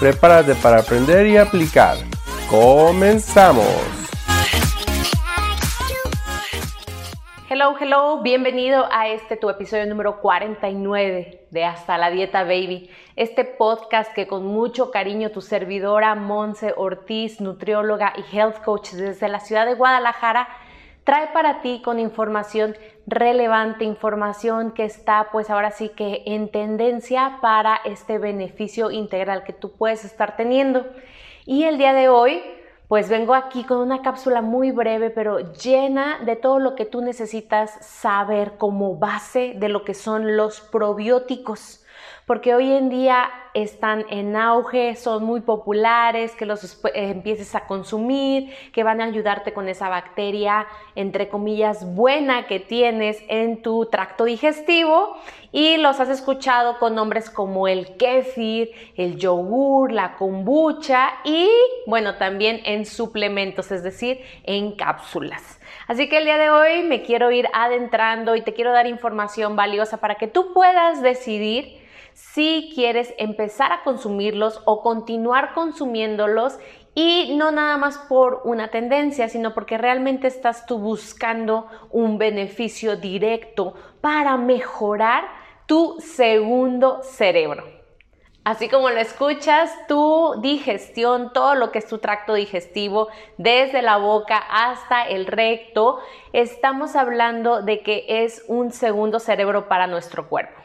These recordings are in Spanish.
Prepárate para aprender y aplicar. ¡Comenzamos! Hello, hello, bienvenido a este tu episodio número 49 de Hasta la Dieta Baby, este podcast que con mucho cariño tu servidora Monse Ortiz, nutrióloga y health coach desde la ciudad de Guadalajara, trae para ti con información relevante, información que está pues ahora sí que en tendencia para este beneficio integral que tú puedes estar teniendo. Y el día de hoy pues vengo aquí con una cápsula muy breve pero llena de todo lo que tú necesitas saber como base de lo que son los probióticos porque hoy en día están en auge, son muy populares, que los eh, empieces a consumir, que van a ayudarte con esa bacteria, entre comillas, buena que tienes en tu tracto digestivo y los has escuchado con nombres como el kéfir, el yogur, la kombucha y bueno, también en suplementos, es decir, en cápsulas. Así que el día de hoy me quiero ir adentrando y te quiero dar información valiosa para que tú puedas decidir si quieres empezar a consumirlos o continuar consumiéndolos y no nada más por una tendencia, sino porque realmente estás tú buscando un beneficio directo para mejorar tu segundo cerebro. Así como lo escuchas, tu digestión, todo lo que es tu tracto digestivo, desde la boca hasta el recto, estamos hablando de que es un segundo cerebro para nuestro cuerpo.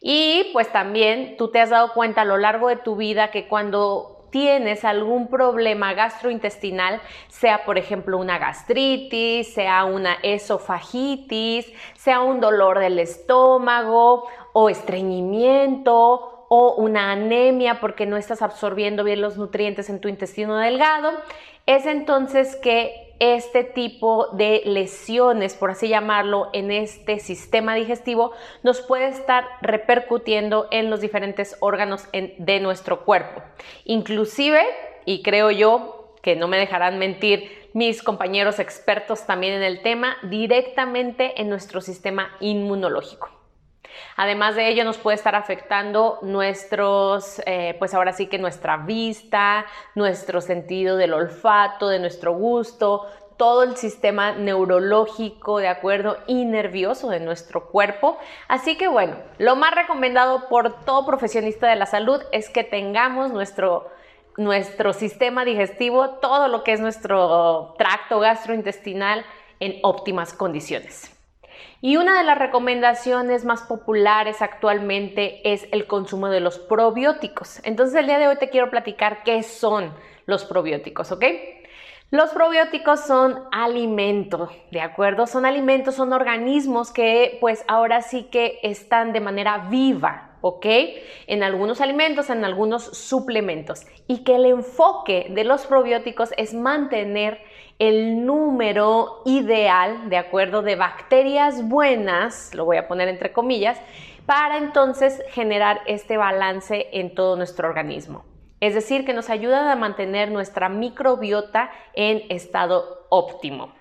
Y pues también tú te has dado cuenta a lo largo de tu vida que cuando tienes algún problema gastrointestinal, sea por ejemplo una gastritis, sea una esofagitis, sea un dolor del estómago o estreñimiento o una anemia porque no estás absorbiendo bien los nutrientes en tu intestino delgado, es entonces que este tipo de lesiones, por así llamarlo, en este sistema digestivo nos puede estar repercutiendo en los diferentes órganos de nuestro cuerpo. Inclusive, y creo yo que no me dejarán mentir mis compañeros expertos también en el tema, directamente en nuestro sistema inmunológico. Además de ello, nos puede estar afectando nuestros, eh, pues ahora sí que nuestra vista, nuestro sentido del olfato, de nuestro gusto, todo el sistema neurológico, ¿de acuerdo? Y nervioso de nuestro cuerpo. Así que bueno, lo más recomendado por todo profesionista de la salud es que tengamos nuestro, nuestro sistema digestivo, todo lo que es nuestro tracto gastrointestinal en óptimas condiciones. Y una de las recomendaciones más populares actualmente es el consumo de los probióticos. Entonces el día de hoy te quiero platicar qué son los probióticos, ¿ok? Los probióticos son alimentos, ¿de acuerdo? Son alimentos, son organismos que pues ahora sí que están de manera viva, ¿ok? En algunos alimentos, en algunos suplementos. Y que el enfoque de los probióticos es mantener el número ideal, ¿de acuerdo? De bacterias buenas, lo voy a poner entre comillas, para entonces generar este balance en todo nuestro organismo. Es decir, que nos ayudan a mantener nuestra microbiota en estado óptimo.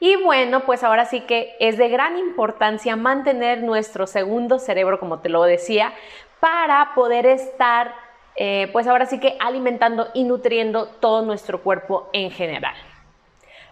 Y bueno, pues ahora sí que es de gran importancia mantener nuestro segundo cerebro, como te lo decía, para poder estar, eh, pues ahora sí que alimentando y nutriendo todo nuestro cuerpo en general.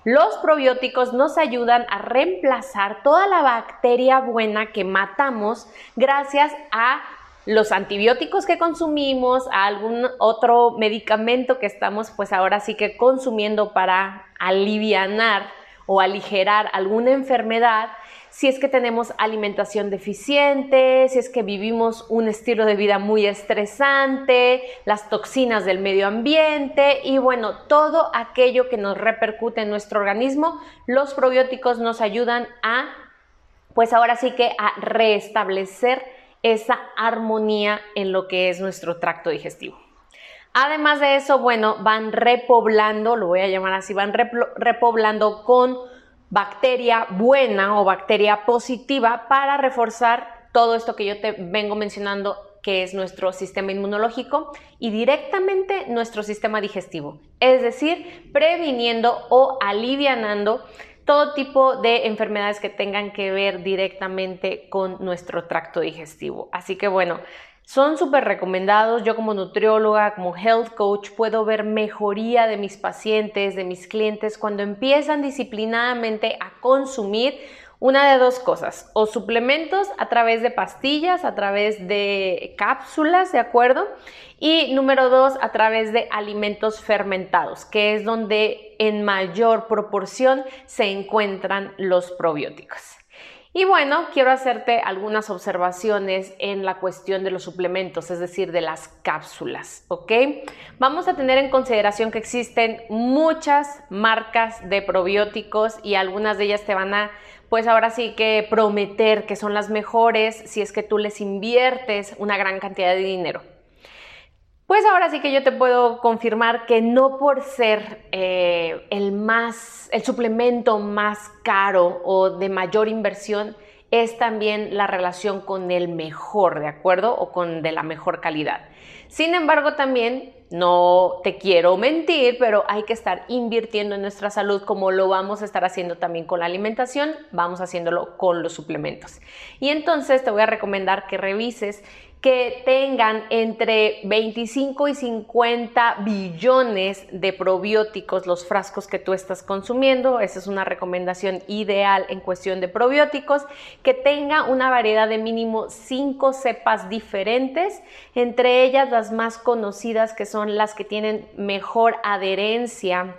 Los probióticos nos ayudan a reemplazar toda la bacteria buena que matamos gracias a los antibióticos que consumimos, a algún otro medicamento que estamos pues ahora sí que consumiendo para alivianar o aligerar alguna enfermedad, si es que tenemos alimentación deficiente, si es que vivimos un estilo de vida muy estresante, las toxinas del medio ambiente y bueno, todo aquello que nos repercute en nuestro organismo, los probióticos nos ayudan a pues ahora sí que a restablecer esa armonía en lo que es nuestro tracto digestivo. Además de eso, bueno, van repoblando, lo voy a llamar así, van repoblando con bacteria buena o bacteria positiva para reforzar todo esto que yo te vengo mencionando que es nuestro sistema inmunológico y directamente nuestro sistema digestivo, es decir, previniendo o alivianando todo tipo de enfermedades que tengan que ver directamente con nuestro tracto digestivo. Así que bueno, son súper recomendados. Yo como nutrióloga, como health coach, puedo ver mejoría de mis pacientes, de mis clientes, cuando empiezan disciplinadamente a consumir una de dos cosas, o suplementos a través de pastillas, a través de cápsulas, ¿de acuerdo? Y número dos, a través de alimentos fermentados, que es donde en mayor proporción se encuentran los probióticos. Y bueno, quiero hacerte algunas observaciones en la cuestión de los suplementos, es decir, de las cápsulas, ¿ok? Vamos a tener en consideración que existen muchas marcas de probióticos y algunas de ellas te van a, pues ahora sí que prometer que son las mejores si es que tú les inviertes una gran cantidad de dinero. Pues ahora sí que yo te puedo confirmar que no por ser eh, el más, el suplemento más caro o de mayor inversión, es también la relación con el mejor, ¿de acuerdo? O con de la mejor calidad. Sin embargo, también no te quiero mentir, pero hay que estar invirtiendo en nuestra salud como lo vamos a estar haciendo también con la alimentación, vamos haciéndolo con los suplementos. Y entonces te voy a recomendar que revises que tengan entre 25 y 50 billones de probióticos los frascos que tú estás consumiendo. Esa es una recomendación ideal en cuestión de probióticos. Que tenga una variedad de mínimo 5 cepas diferentes, entre ellas las más conocidas que son las que tienen mejor adherencia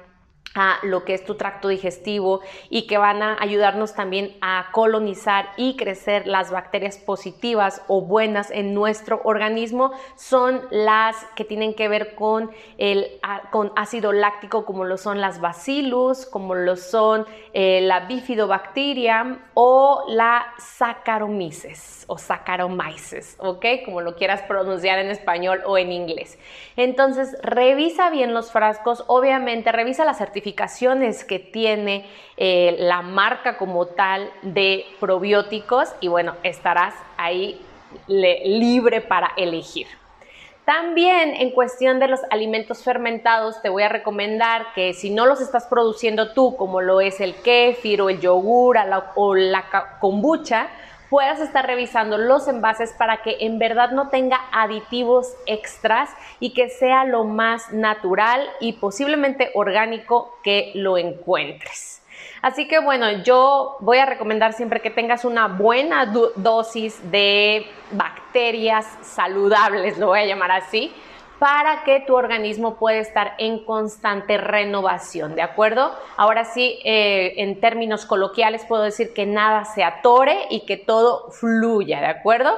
a lo que es tu tracto digestivo y que van a ayudarnos también a colonizar y crecer las bacterias positivas o buenas en nuestro organismo son las que tienen que ver con el con ácido láctico como lo son las bacillus, como lo son eh, la bifidobacteria o la Saccharomyces o Saccharomyces, ¿ok? Como lo quieras pronunciar en español o en inglés. Entonces, revisa bien los frascos, obviamente revisa la certificación que tiene eh, la marca como tal de probióticos y bueno, estarás ahí libre para elegir. También en cuestión de los alimentos fermentados, te voy a recomendar que si no los estás produciendo tú, como lo es el kéfir o el yogur o la kombucha, puedas estar revisando los envases para que en verdad no tenga aditivos extras y que sea lo más natural y posiblemente orgánico que lo encuentres. Así que bueno, yo voy a recomendar siempre que tengas una buena dosis de bacterias saludables, lo voy a llamar así, para que tu organismo pueda estar en constante renovación, ¿de acuerdo? Ahora sí, eh, en términos coloquiales puedo decir que nada se atore y que todo fluya, ¿de acuerdo?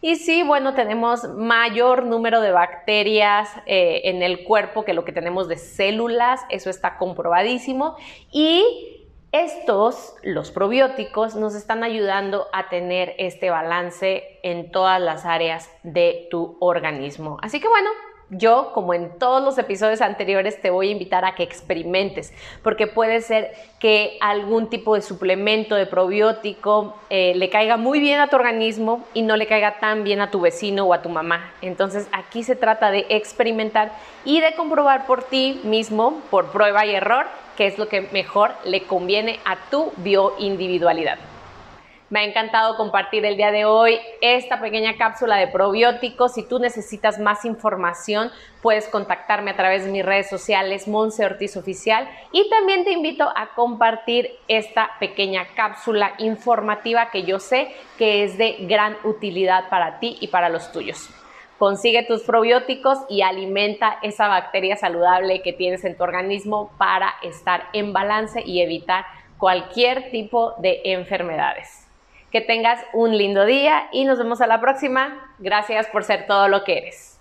Y sí, bueno, tenemos mayor número de bacterias eh, en el cuerpo que lo que tenemos de células, eso está comprobadísimo. Y estos, los probióticos, nos están ayudando a tener este balance en todas las áreas de tu organismo. Así que bueno, yo, como en todos los episodios anteriores, te voy a invitar a que experimentes, porque puede ser que algún tipo de suplemento, de probiótico, eh, le caiga muy bien a tu organismo y no le caiga tan bien a tu vecino o a tu mamá. Entonces aquí se trata de experimentar y de comprobar por ti mismo, por prueba y error, qué es lo que mejor le conviene a tu bioindividualidad. Me ha encantado compartir el día de hoy esta pequeña cápsula de probióticos. Si tú necesitas más información, puedes contactarme a través de mis redes sociales, Monse Ortiz Oficial. Y también te invito a compartir esta pequeña cápsula informativa que yo sé que es de gran utilidad para ti y para los tuyos. Consigue tus probióticos y alimenta esa bacteria saludable que tienes en tu organismo para estar en balance y evitar cualquier tipo de enfermedades que tengas un lindo día y nos vemos a la próxima. Gracias por ser todo lo que eres.